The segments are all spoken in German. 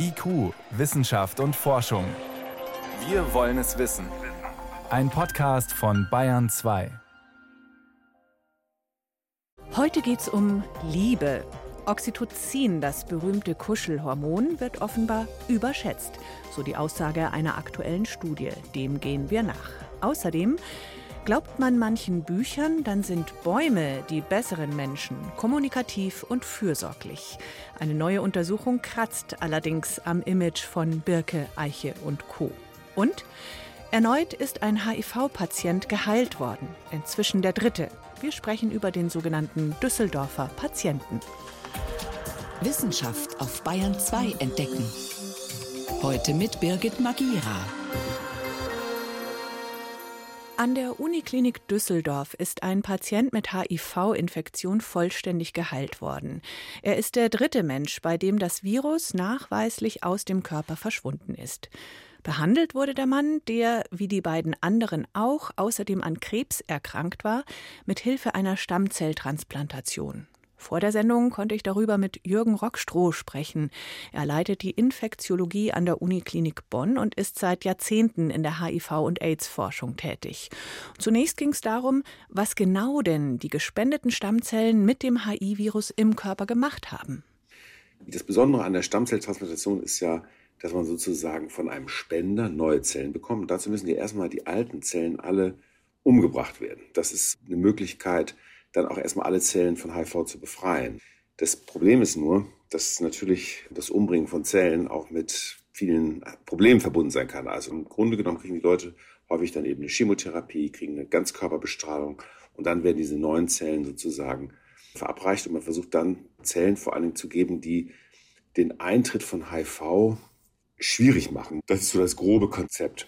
IQ, Wissenschaft und Forschung. Wir wollen es wissen. Ein Podcast von Bayern 2. Heute geht es um Liebe. Oxytocin, das berühmte Kuschelhormon, wird offenbar überschätzt, so die Aussage einer aktuellen Studie. Dem gehen wir nach. Außerdem Glaubt man manchen Büchern, dann sind Bäume die besseren Menschen, kommunikativ und fürsorglich. Eine neue Untersuchung kratzt allerdings am Image von Birke, Eiche und Co. Und erneut ist ein HIV-Patient geheilt worden, inzwischen der dritte. Wir sprechen über den sogenannten Düsseldorfer Patienten. Wissenschaft auf Bayern 2 entdecken. Heute mit Birgit Magira. An der Uniklinik Düsseldorf ist ein Patient mit HIV-Infektion vollständig geheilt worden. Er ist der dritte Mensch, bei dem das Virus nachweislich aus dem Körper verschwunden ist. Behandelt wurde der Mann, der, wie die beiden anderen auch, außerdem an Krebs erkrankt war, mit Hilfe einer Stammzelltransplantation. Vor der Sendung konnte ich darüber mit Jürgen Rockstroh sprechen. Er leitet die Infektiologie an der Uniklinik Bonn und ist seit Jahrzehnten in der HIV- und AIDS-Forschung tätig. Zunächst ging es darum, was genau denn die gespendeten Stammzellen mit dem HIV-Virus im Körper gemacht haben. Das Besondere an der Stammzelltransplantation ist ja, dass man sozusagen von einem Spender neue Zellen bekommt. Dazu müssen ja erstmal die alten Zellen alle umgebracht werden. Das ist eine Möglichkeit, dann auch erstmal alle Zellen von HIV zu befreien. Das Problem ist nur, dass natürlich das Umbringen von Zellen auch mit vielen Problemen verbunden sein kann. Also im Grunde genommen kriegen die Leute häufig dann eben eine Chemotherapie, kriegen eine Ganzkörperbestrahlung und dann werden diese neuen Zellen sozusagen verabreicht und man versucht dann Zellen vor allen Dingen zu geben, die den Eintritt von HIV schwierig machen. Das ist so das grobe Konzept.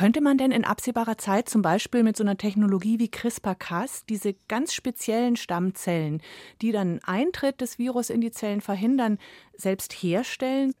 Könnte man denn in absehbarer Zeit zum Beispiel mit so einer Technologie wie CRISPR-Cas diese ganz speziellen Stammzellen, die dann Eintritt des Virus in die Zellen verhindern, selbst herstellen?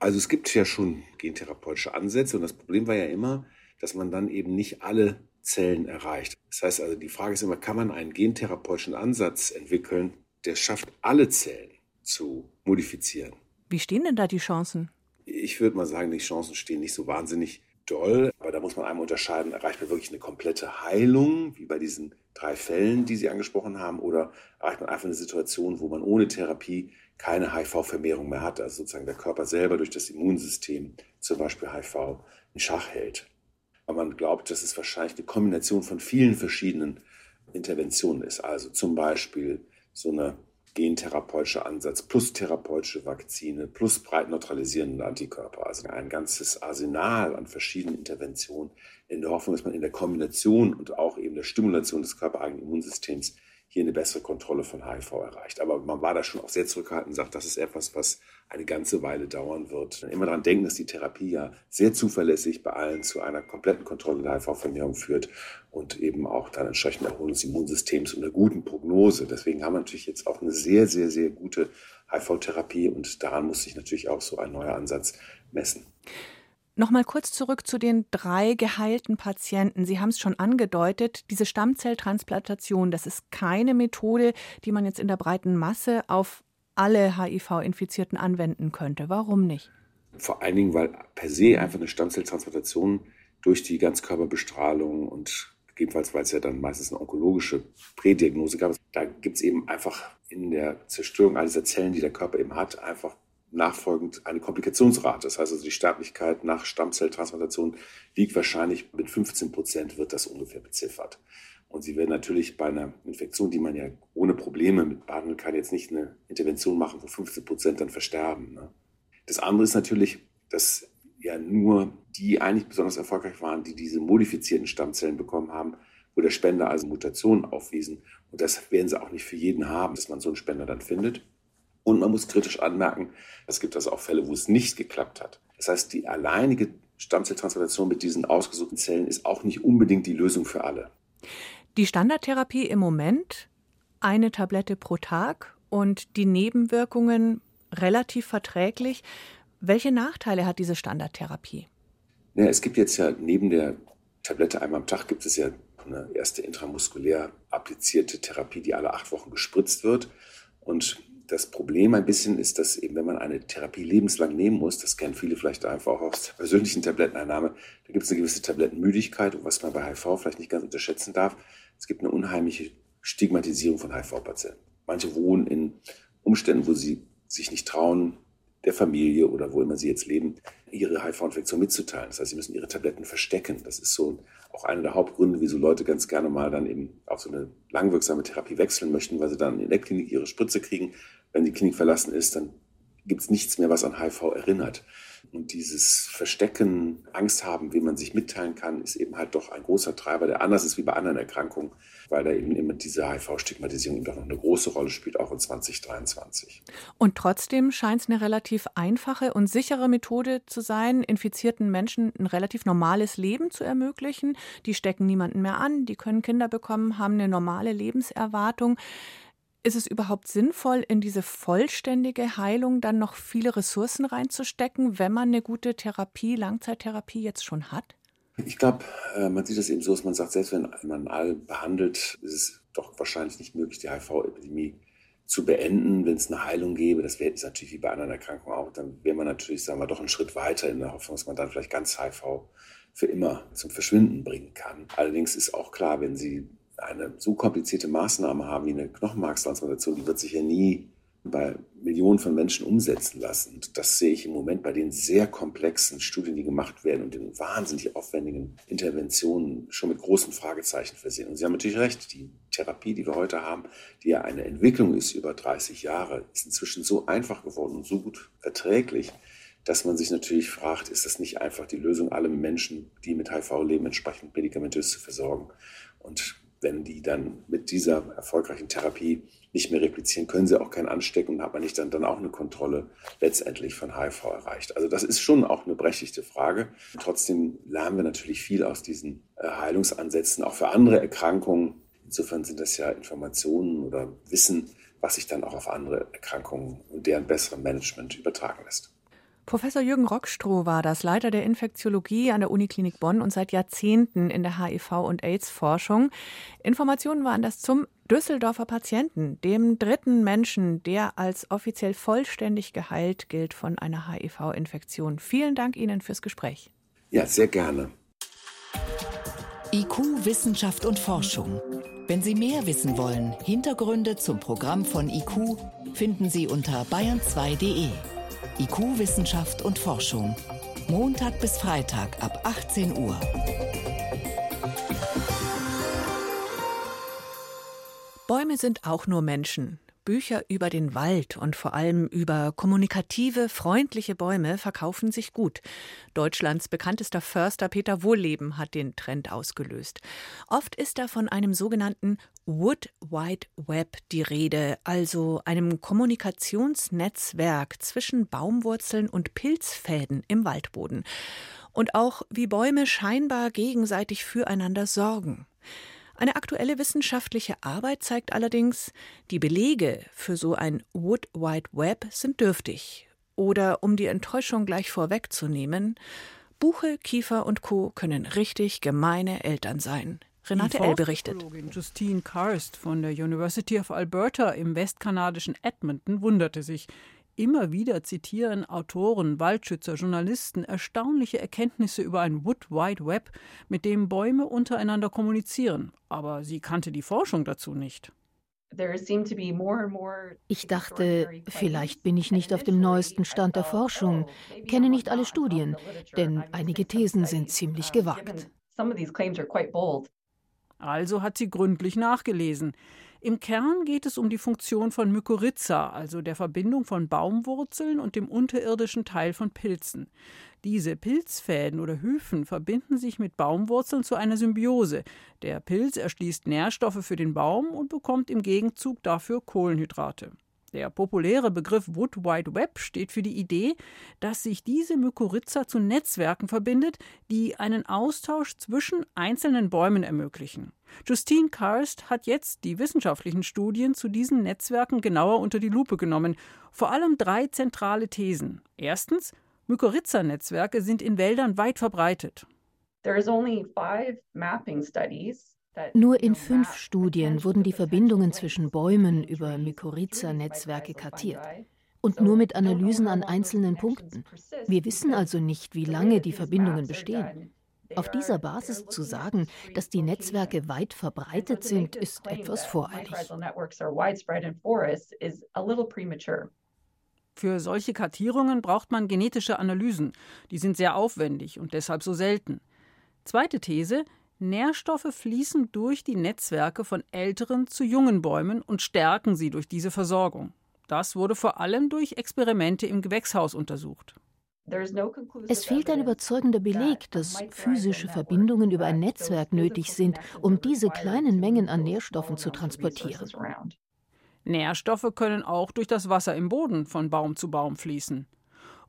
Also es gibt ja schon gentherapeutische Ansätze und das Problem war ja immer, dass man dann eben nicht alle Zellen erreicht. Das heißt also, die Frage ist immer, kann man einen gentherapeutischen Ansatz entwickeln, der schafft, alle Zellen zu modifizieren? Wie stehen denn da die Chancen? Ich würde mal sagen, die Chancen stehen nicht so wahnsinnig doll, aber muss man einmal unterscheiden, erreicht man wirklich eine komplette Heilung, wie bei diesen drei Fällen, die Sie angesprochen haben, oder erreicht man einfach eine Situation, wo man ohne Therapie keine HIV-Vermehrung mehr hat, also sozusagen der Körper selber durch das Immunsystem zum Beispiel HIV in Schach hält. Aber man glaubt, dass es wahrscheinlich eine Kombination von vielen verschiedenen Interventionen ist, also zum Beispiel so eine gentherapeutischer Ansatz plus therapeutische Vakzine plus breit neutralisierende Antikörper. Also ein ganzes Arsenal an verschiedenen Interventionen in der Hoffnung, dass man in der Kombination und auch eben der Stimulation des körpereigenen Immunsystems hier eine bessere Kontrolle von HIV erreicht. Aber man war da schon auch sehr zurückhaltend und sagt, das ist etwas, was eine ganze Weile dauern wird. Immer daran denken, dass die Therapie ja sehr zuverlässig bei allen zu einer kompletten Kontrolle der HIV-Vermehrung führt und eben auch dann entsprechend Erholung des Immunsystems und einer guten Prognose. Deswegen haben wir natürlich jetzt auch eine sehr, sehr, sehr gute HIV-Therapie und daran muss sich natürlich auch so ein neuer Ansatz messen. Nochmal kurz zurück zu den drei geheilten Patienten. Sie haben es schon angedeutet, diese Stammzelltransplantation, das ist keine Methode, die man jetzt in der breiten Masse auf alle HIV-Infizierten anwenden könnte. Warum nicht? Vor allen Dingen, weil per se einfach eine Stammzelltransplantation durch die Ganzkörperbestrahlung und gegebenenfalls, weil es ja dann meistens eine onkologische Prädiagnose gab, da gibt es eben einfach in der Zerstörung all dieser Zellen, die der Körper eben hat, einfach nachfolgend eine Komplikationsrate. Das heißt also, die Sterblichkeit nach Stammzelltransplantation liegt wahrscheinlich mit 15 Prozent, wird das ungefähr beziffert. Und sie werden natürlich bei einer Infektion, die man ja ohne Probleme mit behandeln kann, jetzt nicht eine Intervention machen, wo 15 Prozent dann versterben. Ne? Das andere ist natürlich, dass ja nur die eigentlich besonders erfolgreich waren, die diese modifizierten Stammzellen bekommen haben, wo der Spender also Mutationen aufwiesen. Und das werden sie auch nicht für jeden haben, dass man so einen Spender dann findet. Und man muss kritisch anmerken, es gibt also auch Fälle, wo es nicht geklappt hat. Das heißt, die alleinige Stammzelltransplantation mit diesen ausgesuchten Zellen ist auch nicht unbedingt die Lösung für alle. Die Standardtherapie im Moment, eine Tablette pro Tag und die Nebenwirkungen relativ verträglich. Welche Nachteile hat diese Standardtherapie? Ja, es gibt jetzt ja neben der Tablette einmal am Tag gibt es ja eine erste intramuskulär applizierte Therapie, die alle acht Wochen gespritzt wird. Und Das Problem ein bisschen ist, dass eben, wenn man eine Therapie lebenslang nehmen muss, das kennen viele vielleicht einfach auch aus der persönlichen Tabletteneinnahme, da gibt es eine gewisse Tablettenmüdigkeit und was man bei HIV vielleicht nicht ganz unterschätzen darf, es gibt eine unheimliche Stigmatisierung von HIV-Patienten. Manche wohnen in Umständen, wo sie sich nicht trauen, der Familie oder wo immer sie jetzt leben, ihre HIV-Infektion mitzuteilen. Das heißt, sie müssen ihre Tabletten verstecken. Das ist so auch einer der Hauptgründe, wieso Leute ganz gerne mal dann eben auf so eine langwirksame Therapie wechseln möchten, weil sie dann in der Klinik ihre Spritze kriegen. Wenn die Klinik verlassen ist, dann gibt es nichts mehr, was an HIV erinnert. Und dieses Verstecken, Angst haben, wie man sich mitteilen kann, ist eben halt doch ein großer Treiber, der anders ist wie bei anderen Erkrankungen, weil da eben immer diese HIV-Stigmatisierung doch noch eine große Rolle spielt, auch in 2023. Und trotzdem scheint es eine relativ einfache und sichere Methode zu sein, infizierten Menschen ein relativ normales Leben zu ermöglichen. Die stecken niemanden mehr an, die können Kinder bekommen, haben eine normale Lebenserwartung. Ist es überhaupt sinnvoll, in diese vollständige Heilung dann noch viele Ressourcen reinzustecken, wenn man eine gute Therapie, Langzeittherapie jetzt schon hat? Ich glaube, äh, man sieht das eben so, dass man sagt, selbst wenn man all behandelt, ist es doch wahrscheinlich nicht möglich, die HIV-Epidemie zu beenden, wenn es eine Heilung gäbe. Das wäre natürlich wie bei anderen Erkrankungen auch. Dann wäre man natürlich, sagen wir, doch einen Schritt weiter in der Hoffnung, dass man dann vielleicht ganz HIV für immer zum Verschwinden bringen kann. Allerdings ist auch klar, wenn Sie eine so komplizierte Maßnahme haben wie eine Knochenmarkstransplantation, die wird sich ja nie bei Millionen von Menschen umsetzen lassen. Und das sehe ich im Moment bei den sehr komplexen Studien, die gemacht werden und den wahnsinnig aufwendigen Interventionen schon mit großen Fragezeichen versehen. Und Sie haben natürlich recht, die Therapie, die wir heute haben, die ja eine Entwicklung ist über 30 Jahre, ist inzwischen so einfach geworden und so gut verträglich, dass man sich natürlich fragt, ist das nicht einfach die Lösung, alle Menschen, die mit HIV leben, entsprechend medikamentös zu versorgen? Und wenn die dann mit dieser erfolgreichen Therapie nicht mehr replizieren, können sie auch keinen anstecken und hat man nicht dann, dann auch eine Kontrolle letztendlich von HIV erreicht. Also das ist schon auch eine berechtigte Frage. Trotzdem lernen wir natürlich viel aus diesen äh, Heilungsansätzen, auch für andere Erkrankungen. Insofern sind das ja Informationen oder Wissen, was sich dann auch auf andere Erkrankungen und deren besseren Management übertragen lässt. Professor Jürgen Rockstroh war das Leiter der Infektiologie an der Uniklinik Bonn und seit Jahrzehnten in der HIV- und AIDS-Forschung. Informationen waren das zum Düsseldorfer Patienten, dem dritten Menschen, der als offiziell vollständig geheilt gilt von einer HIV-Infektion. Vielen Dank Ihnen fürs Gespräch. Ja, sehr gerne. IQ, Wissenschaft und Forschung. Wenn Sie mehr wissen wollen, Hintergründe zum Programm von IQ finden Sie unter bayern2.de. IQ Wissenschaft und Forschung. Montag bis Freitag ab 18 Uhr. Bäume sind auch nur Menschen. Bücher über den Wald und vor allem über kommunikative, freundliche Bäume verkaufen sich gut. Deutschlands bekanntester Förster Peter Wohlleben hat den Trend ausgelöst. Oft ist da von einem sogenannten Wood Wide Web die Rede, also einem Kommunikationsnetzwerk zwischen Baumwurzeln und Pilzfäden im Waldboden. Und auch wie Bäume scheinbar gegenseitig füreinander sorgen. Eine aktuelle wissenschaftliche Arbeit zeigt allerdings, die Belege für so ein Wood Wide Web sind dürftig. Oder um die Enttäuschung gleich vorwegzunehmen, Buche, Kiefer und Co. können richtig gemeine Eltern sein. Renate L. berichtet. Justine Karst von der University of Alberta im westkanadischen Edmonton wunderte sich, Immer wieder zitieren Autoren, Waldschützer, Journalisten erstaunliche Erkenntnisse über ein Wood Wide Web, mit dem Bäume untereinander kommunizieren. Aber sie kannte die Forschung dazu nicht. Ich dachte, vielleicht bin ich nicht auf dem neuesten Stand der Forschung, kenne nicht alle Studien, denn einige Thesen sind ziemlich gewagt. Also hat sie gründlich nachgelesen. Im Kern geht es um die Funktion von Mykorrhiza, also der Verbindung von Baumwurzeln und dem unterirdischen Teil von Pilzen. Diese Pilzfäden oder Hyphen verbinden sich mit Baumwurzeln zu einer Symbiose. Der Pilz erschließt Nährstoffe für den Baum und bekommt im Gegenzug dafür Kohlenhydrate. Der populäre Begriff Wood Wide Web steht für die Idee, dass sich diese Mykorrhiza zu Netzwerken verbindet, die einen Austausch zwischen einzelnen Bäumen ermöglichen. Justine Karst hat jetzt die wissenschaftlichen Studien zu diesen Netzwerken genauer unter die Lupe genommen. Vor allem drei zentrale Thesen. Erstens, Mykorrhiza-Netzwerke sind in Wäldern weit verbreitet. There is only five mapping studies Nur in fünf Studien wurden die Verbindungen zwischen Bäumen über Mykorrhiza-Netzwerke kartiert. Und nur mit Analysen an einzelnen Punkten. Wir wissen also nicht, wie lange die Verbindungen bestehen. Auf dieser Basis zu sagen, dass die Netzwerke weit verbreitet sind, ist etwas voreilig. Für solche Kartierungen braucht man genetische Analysen. Die sind sehr aufwendig und deshalb so selten. Zweite These. Nährstoffe fließen durch die Netzwerke von älteren zu jungen Bäumen und stärken sie durch diese Versorgung. Das wurde vor allem durch Experimente im Gewächshaus untersucht. Es fehlt ein überzeugender Beleg, dass physische Verbindungen über ein Netzwerk nötig sind, um diese kleinen Mengen an Nährstoffen zu transportieren. Nährstoffe können auch durch das Wasser im Boden von Baum zu Baum fließen.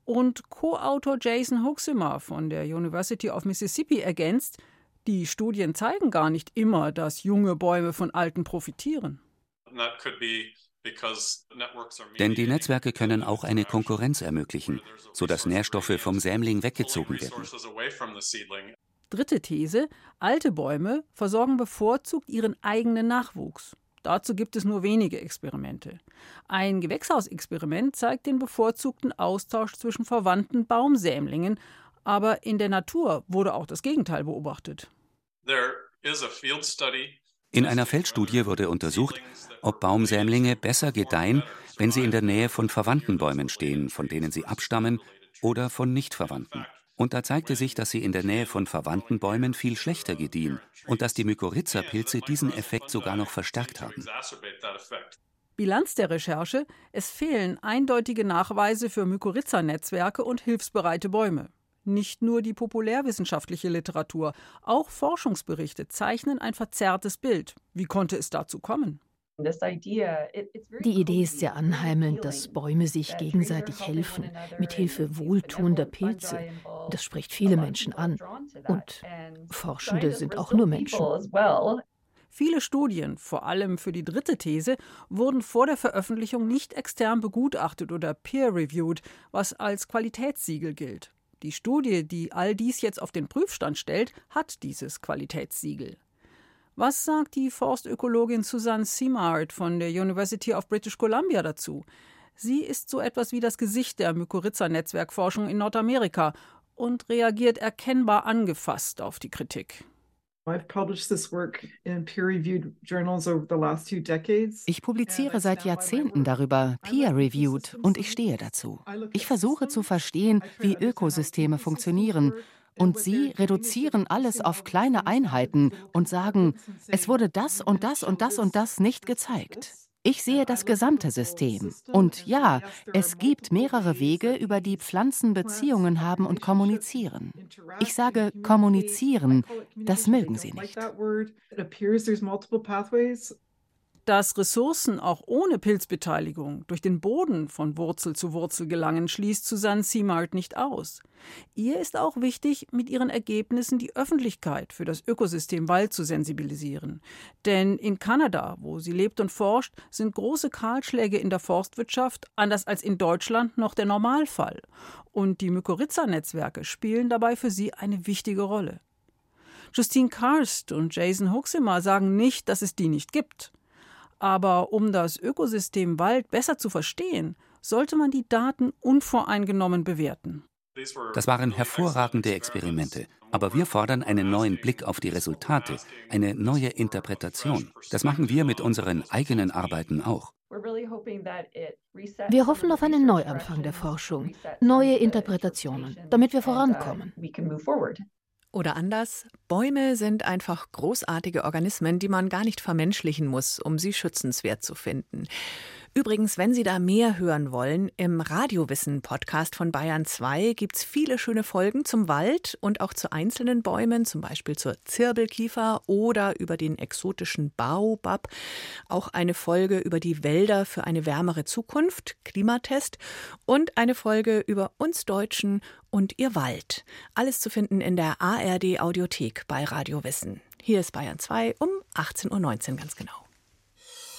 Und Co-Autor Jason Hoxima von der University of Mississippi ergänzt, die Studien zeigen gar nicht immer, dass junge Bäume von alten profitieren. Denn die Netzwerke können auch eine Konkurrenz ermöglichen, sodass Nährstoffe vom Sämling weggezogen werden. Dritte These. Alte Bäume versorgen bevorzugt ihren eigenen Nachwuchs. Dazu gibt es nur wenige Experimente. Ein Gewächshausexperiment zeigt den bevorzugten Austausch zwischen verwandten Baumsämlingen, aber in der Natur wurde auch das Gegenteil beobachtet. In einer Feldstudie wurde untersucht, ob Baumsämlinge besser gedeihen, wenn sie in der Nähe von verwandten Bäumen stehen, von denen sie abstammen, oder von nicht verwandten. Und da zeigte sich, dass sie in der Nähe von verwandten Bäumen viel schlechter gediehen und dass die Mykorrhiza-Pilze diesen Effekt sogar noch verstärkt haben. Bilanz der Recherche: Es fehlen eindeutige Nachweise für Mykorrhiza-Netzwerke und hilfsbereite Bäume. Nicht nur die populärwissenschaftliche Literatur, auch Forschungsberichte zeichnen ein verzerrtes Bild. Wie konnte es dazu kommen? Die Idee ist sehr anheimelnd, dass Bäume sich gegenseitig helfen, mit Hilfe wohltuender Pilze. Das spricht viele Menschen an. Und Forschende sind auch nur Menschen. Viele Studien, vor allem für die dritte These, wurden vor der Veröffentlichung nicht extern begutachtet oder peer-reviewed, was als Qualitätssiegel gilt. Die Studie, die all dies jetzt auf den Prüfstand stellt, hat dieses Qualitätssiegel. Was sagt die Forstökologin Susanne Simard von der University of British Columbia dazu? Sie ist so etwas wie das Gesicht der Mykorrhiza-Netzwerkforschung in Nordamerika und reagiert erkennbar angefasst auf die Kritik. Ich publiziere seit Jahrzehnten darüber, peer-reviewed, und ich stehe dazu. Ich versuche zu verstehen, wie Ökosysteme funktionieren. Und sie reduzieren alles auf kleine Einheiten und sagen, es wurde das und das und das und das nicht gezeigt. Ich sehe das gesamte System. Und ja, es gibt mehrere Wege, über die Pflanzen Beziehungen haben und kommunizieren. Ich sage kommunizieren, das mögen sie nicht dass Ressourcen auch ohne Pilzbeteiligung durch den Boden von Wurzel zu Wurzel gelangen, schließt Susanne Simard nicht aus. Ihr ist auch wichtig, mit ihren Ergebnissen die Öffentlichkeit für das Ökosystem Wald zu sensibilisieren. Denn in Kanada, wo sie lebt und forscht, sind große Kahlschläge in der Forstwirtschaft, anders als in Deutschland, noch der Normalfall. Und die Mykorrhiza-Netzwerke spielen dabei für sie eine wichtige Rolle. Justine Karst und Jason Huxemer sagen nicht, dass es die nicht gibt. Aber um das Ökosystem Wald besser zu verstehen, sollte man die Daten unvoreingenommen bewerten. Das waren hervorragende Experimente, aber wir fordern einen neuen Blick auf die Resultate, eine neue Interpretation. Das machen wir mit unseren eigenen Arbeiten auch. Wir hoffen auf einen Neuanfang der Forschung, neue Interpretationen, damit wir vorankommen. Oder anders, Bäume sind einfach großartige Organismen, die man gar nicht vermenschlichen muss, um sie schützenswert zu finden. Übrigens, wenn Sie da mehr hören wollen, im Radiowissen-Podcast von Bayern 2 gibt es viele schöne Folgen zum Wald und auch zu einzelnen Bäumen, zum Beispiel zur Zirbelkiefer oder über den exotischen Baobab. Auch eine Folge über die Wälder für eine wärmere Zukunft, Klimatest und eine Folge über uns Deutschen und ihr Wald. Alles zu finden in der ARD Audiothek bei Radiowissen. Hier ist Bayern 2 um 18.19 Uhr ganz genau.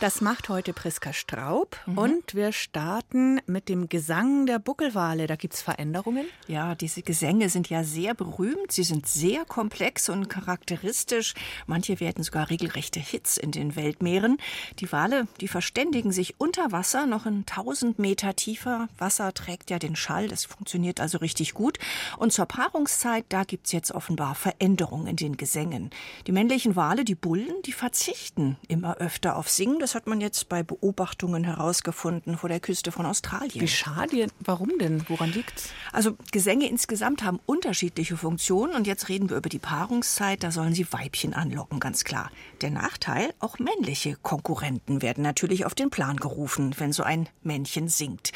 Das macht heute Priska Straub mhm. und wir starten mit dem Gesang der Buckelwale. Da gibt es Veränderungen? Ja, diese Gesänge sind ja sehr berühmt. Sie sind sehr komplex und charakteristisch. Manche werden sogar regelrechte Hits in den Weltmeeren. Die Wale, die verständigen sich unter Wasser, noch in 1000 Meter tiefer. Wasser trägt ja den Schall, das funktioniert also richtig gut. Und zur Paarungszeit, da gibt es jetzt offenbar Veränderungen in den Gesängen. Die männlichen Wale, die Bullen, die verzichten immer öfter auf Singen. Das hat man jetzt bei Beobachtungen herausgefunden vor der Küste von Australien. Wie schade. Warum denn? Woran liegt's? Also Gesänge insgesamt haben unterschiedliche Funktionen und jetzt reden wir über die Paarungszeit. Da sollen sie Weibchen anlocken, ganz klar. Der Nachteil, auch männliche Konkurrenten werden natürlich auf den Plan gerufen, wenn so ein Männchen singt.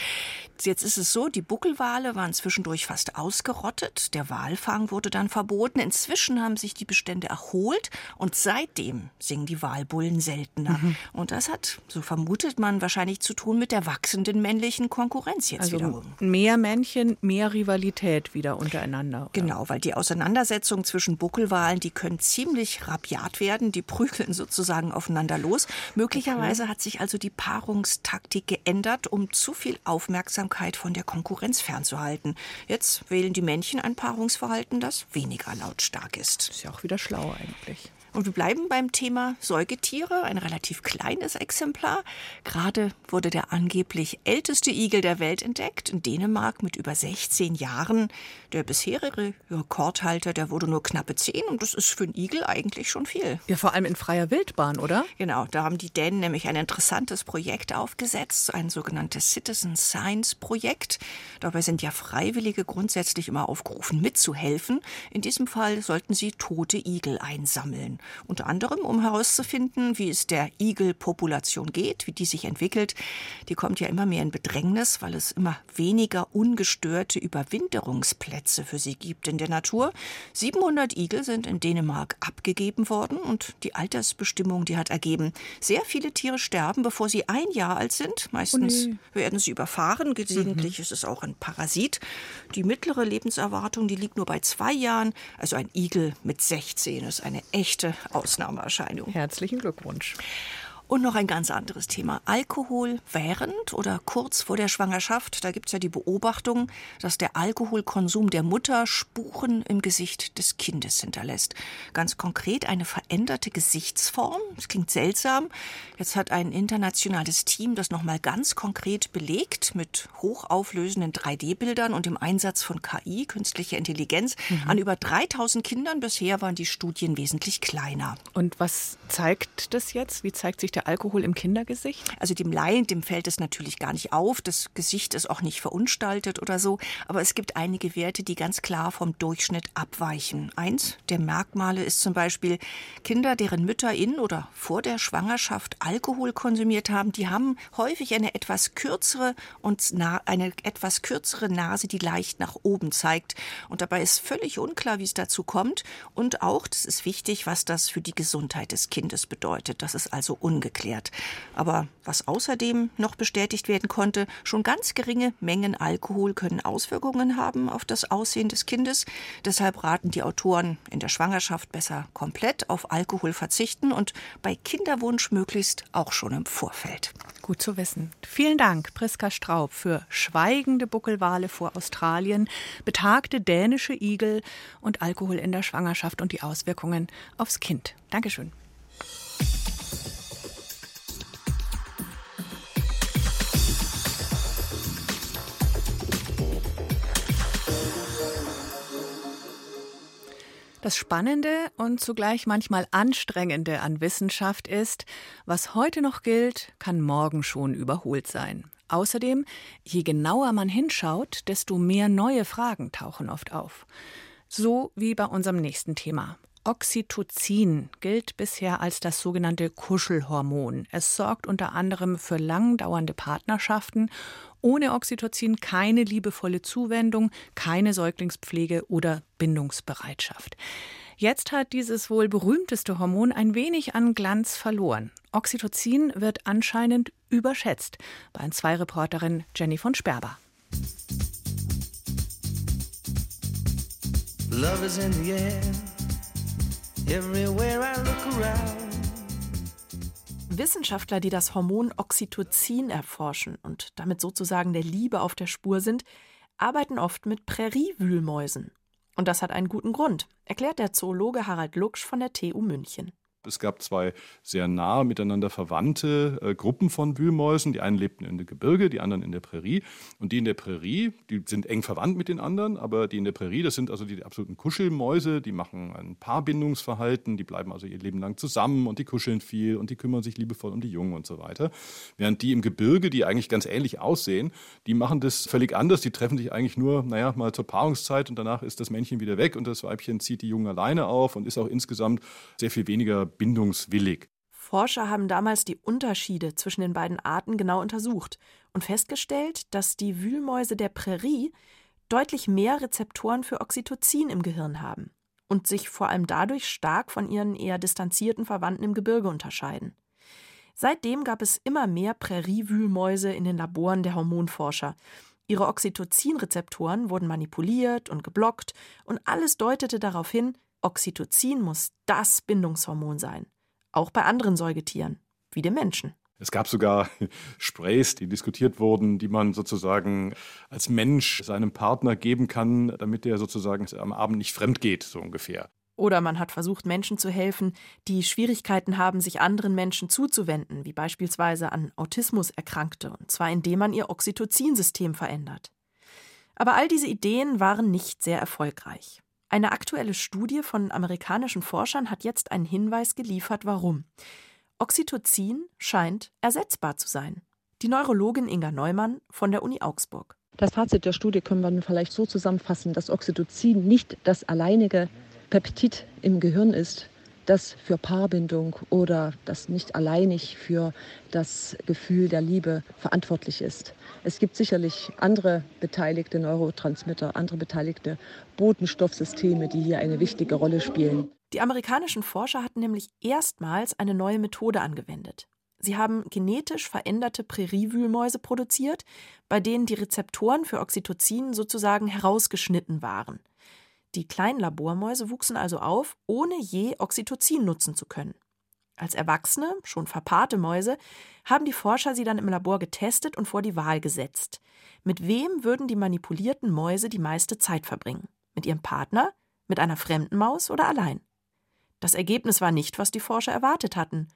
Jetzt ist es so, die Buckelwale waren zwischendurch fast ausgerottet. Der Walfang wurde dann verboten. Inzwischen haben sich die Bestände erholt und seitdem singen die Walbullen seltener. Mhm. Und das hat, so vermutet man, wahrscheinlich zu tun mit der wachsenden männlichen Konkurrenz jetzt also wiederum. Mehr Männchen, mehr Rivalität wieder untereinander. Genau, weil die Auseinandersetzungen zwischen Buckelwalen, die können ziemlich rabiat werden. Die prügeln sozusagen aufeinander los. Möglicherweise okay. hat sich also die Paarungstaktik geändert, um zu viel Aufmerksamkeit Aufmerksamkeit von der Konkurrenz fernzuhalten. Jetzt wählen die Männchen ein Paarungsverhalten, das weniger lautstark ist. Ist ja auch wieder schlau eigentlich. Und wir bleiben beim Thema Säugetiere, ein relativ kleines Exemplar. Gerade wurde der angeblich älteste Igel der Welt entdeckt, in Dänemark mit über 16 Jahren. Der bisherige Rekordhalter, der wurde nur knappe 10 und das ist für einen Igel eigentlich schon viel. Ja, vor allem in freier Wildbahn, oder? Genau, da haben die Dänen nämlich ein interessantes Projekt aufgesetzt, ein sogenanntes Citizen Science Projekt. Dabei sind ja Freiwillige grundsätzlich immer aufgerufen, mitzuhelfen. In diesem Fall sollten sie tote Igel einsammeln. Unter anderem, um herauszufinden, wie es der Igelpopulation geht, wie die sich entwickelt. Die kommt ja immer mehr in Bedrängnis, weil es immer weniger ungestörte Überwinterungsplätze für sie gibt in der Natur. 700 Igel sind in Dänemark abgegeben worden und die Altersbestimmung, die hat ergeben, sehr viele Tiere sterben, bevor sie ein Jahr alt sind. Meistens oh nee. werden sie überfahren. Gelegentlich mhm. ist es auch ein Parasit. Die mittlere Lebenserwartung, die liegt nur bei zwei Jahren. Also ein Igel mit 16 ist eine echte Ausnahmeerscheinung. Herzlichen Glückwunsch. Und noch ein ganz anderes Thema. Alkohol während oder kurz vor der Schwangerschaft. Da gibt es ja die Beobachtung, dass der Alkoholkonsum der Mutter Spuren im Gesicht des Kindes hinterlässt. Ganz konkret eine veränderte Gesichtsform. Das klingt seltsam. Jetzt hat ein internationales Team das nochmal ganz konkret belegt mit hochauflösenden 3D-Bildern und dem Einsatz von KI, künstlicher Intelligenz, mhm. an über 3000 Kindern. Bisher waren die Studien wesentlich kleiner. Und was zeigt das jetzt? Wie zeigt sich der Alkohol im Kindergesicht? Also dem Laien, dem fällt es natürlich gar nicht auf. Das Gesicht ist auch nicht verunstaltet oder so. Aber es gibt einige Werte, die ganz klar vom Durchschnitt abweichen. Eins der Merkmale ist zum Beispiel Kinder, deren Mütter in oder vor der Schwangerschaft Alkohol konsumiert haben, die haben häufig eine etwas kürzere und eine etwas kürzere Nase, die leicht nach oben zeigt. Und dabei ist völlig unklar, wie es dazu kommt. Und auch, das ist wichtig, was das für die Gesundheit des Kindes bedeutet. Das ist also ungefähr ungeklärt. Aber was außerdem noch bestätigt werden konnte, schon ganz geringe Mengen Alkohol können Auswirkungen haben auf das Aussehen des Kindes. Deshalb raten die Autoren in der Schwangerschaft besser komplett auf Alkohol verzichten und bei Kinderwunsch möglichst auch schon im Vorfeld. Gut zu wissen. Vielen Dank, Priska Straub, für schweigende Buckelwale vor Australien, betagte dänische Igel und Alkohol in der Schwangerschaft und die Auswirkungen aufs Kind. Dankeschön. Das Spannende und zugleich manchmal Anstrengende an Wissenschaft ist, was heute noch gilt, kann morgen schon überholt sein. Außerdem, je genauer man hinschaut, desto mehr neue Fragen tauchen oft auf. So wie bei unserem nächsten Thema. Oxytocin gilt bisher als das sogenannte Kuschelhormon. Es sorgt unter anderem für langdauernde Partnerschaften. Ohne Oxytocin keine liebevolle Zuwendung, keine Säuglingspflege oder Bindungsbereitschaft. Jetzt hat dieses wohl berühmteste Hormon ein wenig an Glanz verloren. Oxytocin wird anscheinend überschätzt. Bei zwei Reporterin Jenny von Sperber. Love is in the air. Wissenschaftler, die das Hormon Oxytocin erforschen und damit sozusagen der Liebe auf der Spur sind, arbeiten oft mit Präriewühlmäusen. Und das hat einen guten Grund, erklärt der Zoologe Harald Luksch von der TU München. Es gab zwei sehr nah miteinander verwandte äh, Gruppen von Wühlmäusen. Die einen lebten in der Gebirge, die anderen in der Prärie. Und die in der Prärie, die sind eng verwandt mit den anderen, aber die in der Prärie, das sind also die absoluten Kuschelmäuse, die machen ein Paarbindungsverhalten, die bleiben also ihr Leben lang zusammen und die kuscheln viel und die kümmern sich liebevoll um die Jungen und so weiter. Während die im Gebirge, die eigentlich ganz ähnlich aussehen, die machen das völlig anders. Die treffen sich eigentlich nur, naja, mal zur Paarungszeit und danach ist das Männchen wieder weg und das Weibchen zieht die Jungen alleine auf und ist auch insgesamt sehr viel weniger bindungswillig. Forscher haben damals die Unterschiede zwischen den beiden Arten genau untersucht und festgestellt, dass die Wühlmäuse der Prärie deutlich mehr Rezeptoren für Oxytocin im Gehirn haben und sich vor allem dadurch stark von ihren eher distanzierten Verwandten im Gebirge unterscheiden. Seitdem gab es immer mehr Präriewühlmäuse in den Laboren der Hormonforscher. Ihre Oxytocin-Rezeptoren wurden manipuliert und geblockt und alles deutete darauf hin, Oxytocin muss das Bindungshormon sein. Auch bei anderen Säugetieren, wie dem Menschen. Es gab sogar Sprays, die diskutiert wurden, die man sozusagen als Mensch seinem Partner geben kann, damit der sozusagen am Abend nicht fremd geht, so ungefähr. Oder man hat versucht, Menschen zu helfen, die Schwierigkeiten haben, sich anderen Menschen zuzuwenden, wie beispielsweise an Autismus Erkrankte, und zwar indem man ihr Oxytocinsystem verändert. Aber all diese Ideen waren nicht sehr erfolgreich. Eine aktuelle Studie von amerikanischen Forschern hat jetzt einen Hinweis geliefert, warum. Oxytocin scheint ersetzbar zu sein. Die Neurologin Inga Neumann von der Uni Augsburg. Das Fazit der Studie können wir vielleicht so zusammenfassen, dass Oxytocin nicht das alleinige Peptid im Gehirn ist, das für Paarbindung oder das nicht alleinig für das Gefühl der Liebe verantwortlich ist. Es gibt sicherlich andere beteiligte Neurotransmitter, andere beteiligte Botenstoffsysteme, die hier eine wichtige Rolle spielen. Die amerikanischen Forscher hatten nämlich erstmals eine neue Methode angewendet. Sie haben genetisch veränderte Präriewühlmäuse produziert, bei denen die Rezeptoren für Oxytocin sozusagen herausgeschnitten waren. Die kleinen Labormäuse wuchsen also auf, ohne je Oxytocin nutzen zu können. Als erwachsene, schon verpaarte Mäuse haben die Forscher sie dann im Labor getestet und vor die Wahl gesetzt. Mit wem würden die manipulierten Mäuse die meiste Zeit verbringen? Mit ihrem Partner, mit einer fremden Maus oder allein? Das Ergebnis war nicht, was die Forscher erwartet hatten.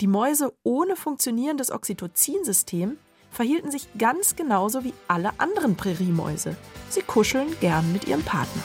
Die Mäuse ohne funktionierendes Oxytocinsystem verhielten sich ganz genauso wie alle anderen Präriemäuse. Sie kuscheln gern mit ihrem Partner.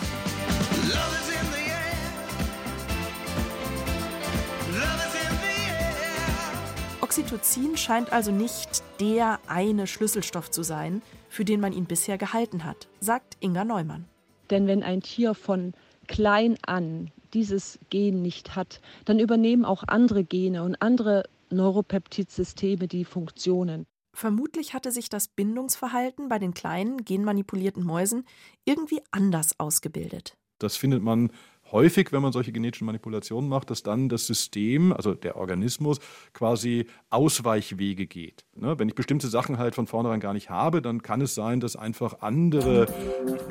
Oxytocin scheint also nicht der eine Schlüsselstoff zu sein, für den man ihn bisher gehalten hat, sagt Inga Neumann. Denn wenn ein Tier von klein an dieses Gen nicht hat, dann übernehmen auch andere Gene und andere Neuropeptidsysteme die Funktionen. Vermutlich hatte sich das Bindungsverhalten bei den kleinen genmanipulierten Mäusen irgendwie anders ausgebildet. Das findet man häufig, wenn man solche genetischen Manipulationen macht, dass dann das System, also der Organismus, quasi Ausweichwege geht. Ne? Wenn ich bestimmte Sachen halt von vornherein gar nicht habe, dann kann es sein, dass einfach andere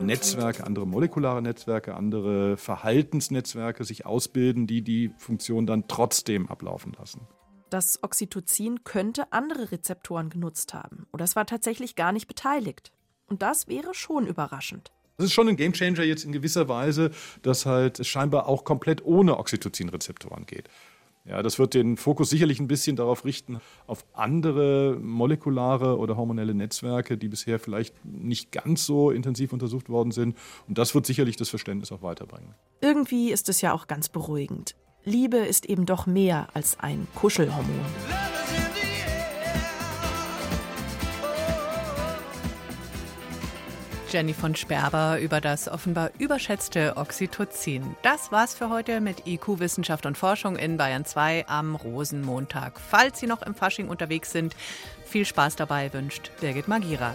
Netzwerke, andere molekulare Netzwerke, andere Verhaltensnetzwerke sich ausbilden, die die Funktion dann trotzdem ablaufen lassen. Das Oxytocin könnte andere Rezeptoren genutzt haben oder es war tatsächlich gar nicht beteiligt. Und das wäre schon überraschend. Das ist schon ein Gamechanger jetzt in gewisser Weise, dass halt es scheinbar auch komplett ohne Oxytocin-Rezeptoren geht. Ja, das wird den Fokus sicherlich ein bisschen darauf richten, auf andere molekulare oder hormonelle Netzwerke, die bisher vielleicht nicht ganz so intensiv untersucht worden sind. Und das wird sicherlich das Verständnis auch weiterbringen. Irgendwie ist es ja auch ganz beruhigend. Liebe ist eben doch mehr als ein Kuschelhormon. Jenny von Sperber über das offenbar überschätzte Oxytocin. Das war's für heute mit IQ Wissenschaft und Forschung in Bayern 2 am Rosenmontag. Falls Sie noch im Fasching unterwegs sind, viel Spaß dabei wünscht Birgit Magira.